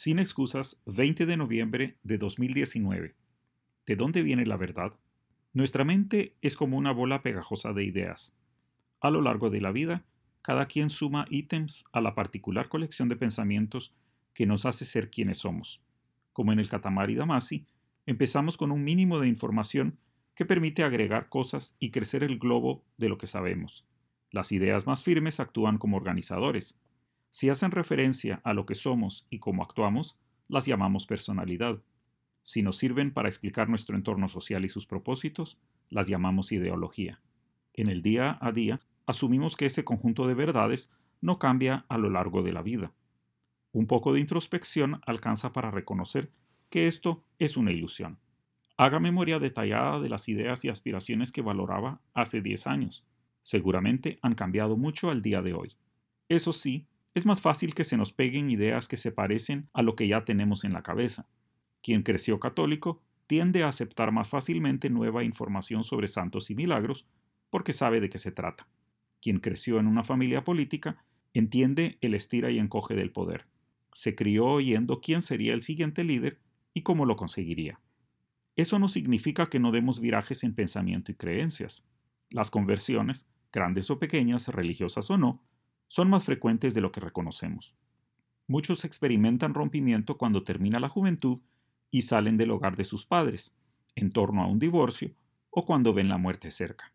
Sin excusas, 20 de noviembre de 2019. ¿De dónde viene la verdad? Nuestra mente es como una bola pegajosa de ideas. A lo largo de la vida, cada quien suma ítems a la particular colección de pensamientos que nos hace ser quienes somos. Como en el Katamari Damacy, empezamos con un mínimo de información que permite agregar cosas y crecer el globo de lo que sabemos. Las ideas más firmes actúan como organizadores, si hacen referencia a lo que somos y cómo actuamos, las llamamos personalidad. Si nos sirven para explicar nuestro entorno social y sus propósitos, las llamamos ideología. En el día a día, asumimos que ese conjunto de verdades no cambia a lo largo de la vida. Un poco de introspección alcanza para reconocer que esto es una ilusión. Haga memoria detallada de las ideas y aspiraciones que valoraba hace 10 años. Seguramente han cambiado mucho al día de hoy. Eso sí, es más fácil que se nos peguen ideas que se parecen a lo que ya tenemos en la cabeza. Quien creció católico tiende a aceptar más fácilmente nueva información sobre santos y milagros porque sabe de qué se trata. Quien creció en una familia política entiende el estira y encoge del poder. Se crió oyendo quién sería el siguiente líder y cómo lo conseguiría. Eso no significa que no demos virajes en pensamiento y creencias. Las conversiones, grandes o pequeñas, religiosas o no, son más frecuentes de lo que reconocemos. Muchos experimentan rompimiento cuando termina la juventud y salen del hogar de sus padres, en torno a un divorcio o cuando ven la muerte cerca.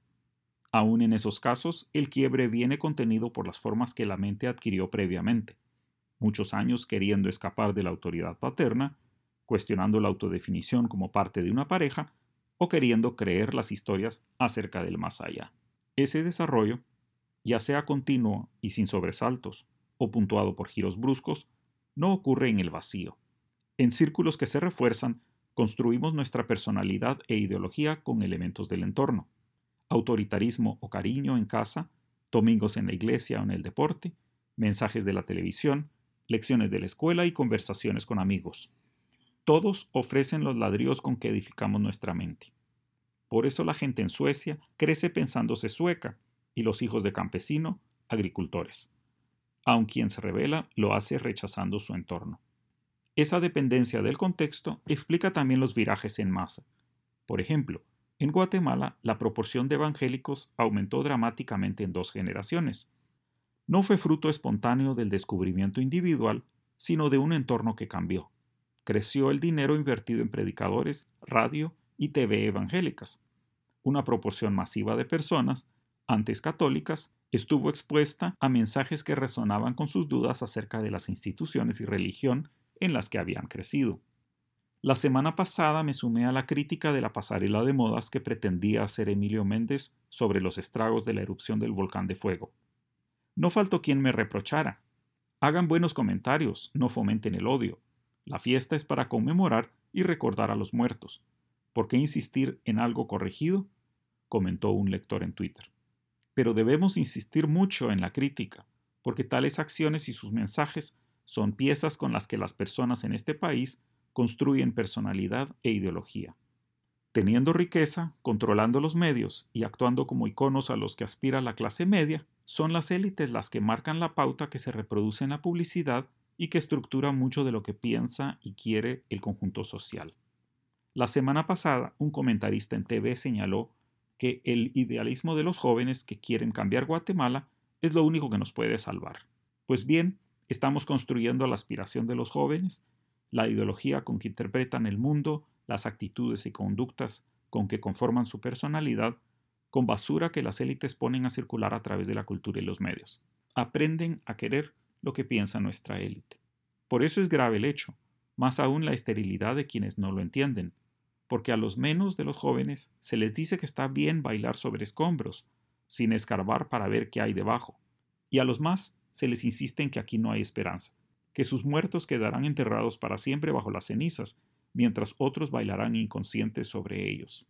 Aún en esos casos, el quiebre viene contenido por las formas que la mente adquirió previamente, muchos años queriendo escapar de la autoridad paterna, cuestionando la autodefinición como parte de una pareja o queriendo creer las historias acerca del más allá. Ese desarrollo ya sea continuo y sin sobresaltos, o puntuado por giros bruscos, no ocurre en el vacío. En círculos que se refuerzan, construimos nuestra personalidad e ideología con elementos del entorno. Autoritarismo o cariño en casa, domingos en la iglesia o en el deporte, mensajes de la televisión, lecciones de la escuela y conversaciones con amigos. Todos ofrecen los ladrillos con que edificamos nuestra mente. Por eso la gente en Suecia crece pensándose sueca y los hijos de campesino, agricultores. Aun quien se revela lo hace rechazando su entorno. Esa dependencia del contexto explica también los virajes en masa. Por ejemplo, en Guatemala la proporción de evangélicos aumentó dramáticamente en dos generaciones. No fue fruto espontáneo del descubrimiento individual, sino de un entorno que cambió. Creció el dinero invertido en predicadores, radio y TV evangélicas. Una proporción masiva de personas antes católicas, estuvo expuesta a mensajes que resonaban con sus dudas acerca de las instituciones y religión en las que habían crecido. La semana pasada me sumé a la crítica de la pasarela de modas que pretendía hacer Emilio Méndez sobre los estragos de la erupción del volcán de fuego. No faltó quien me reprochara. Hagan buenos comentarios, no fomenten el odio. La fiesta es para conmemorar y recordar a los muertos. ¿Por qué insistir en algo corregido? comentó un lector en Twitter. Pero debemos insistir mucho en la crítica, porque tales acciones y sus mensajes son piezas con las que las personas en este país construyen personalidad e ideología. Teniendo riqueza, controlando los medios y actuando como iconos a los que aspira la clase media, son las élites las que marcan la pauta que se reproduce en la publicidad y que estructura mucho de lo que piensa y quiere el conjunto social. La semana pasada, un comentarista en TV señaló que el idealismo de los jóvenes que quieren cambiar Guatemala es lo único que nos puede salvar. Pues bien, estamos construyendo la aspiración de los jóvenes, la ideología con que interpretan el mundo, las actitudes y conductas con que conforman su personalidad, con basura que las élites ponen a circular a través de la cultura y los medios. Aprenden a querer lo que piensa nuestra élite. Por eso es grave el hecho, más aún la esterilidad de quienes no lo entienden, porque a los menos de los jóvenes se les dice que está bien bailar sobre escombros, sin escarbar para ver qué hay debajo, y a los más se les insiste en que aquí no hay esperanza, que sus muertos quedarán enterrados para siempre bajo las cenizas, mientras otros bailarán inconscientes sobre ellos.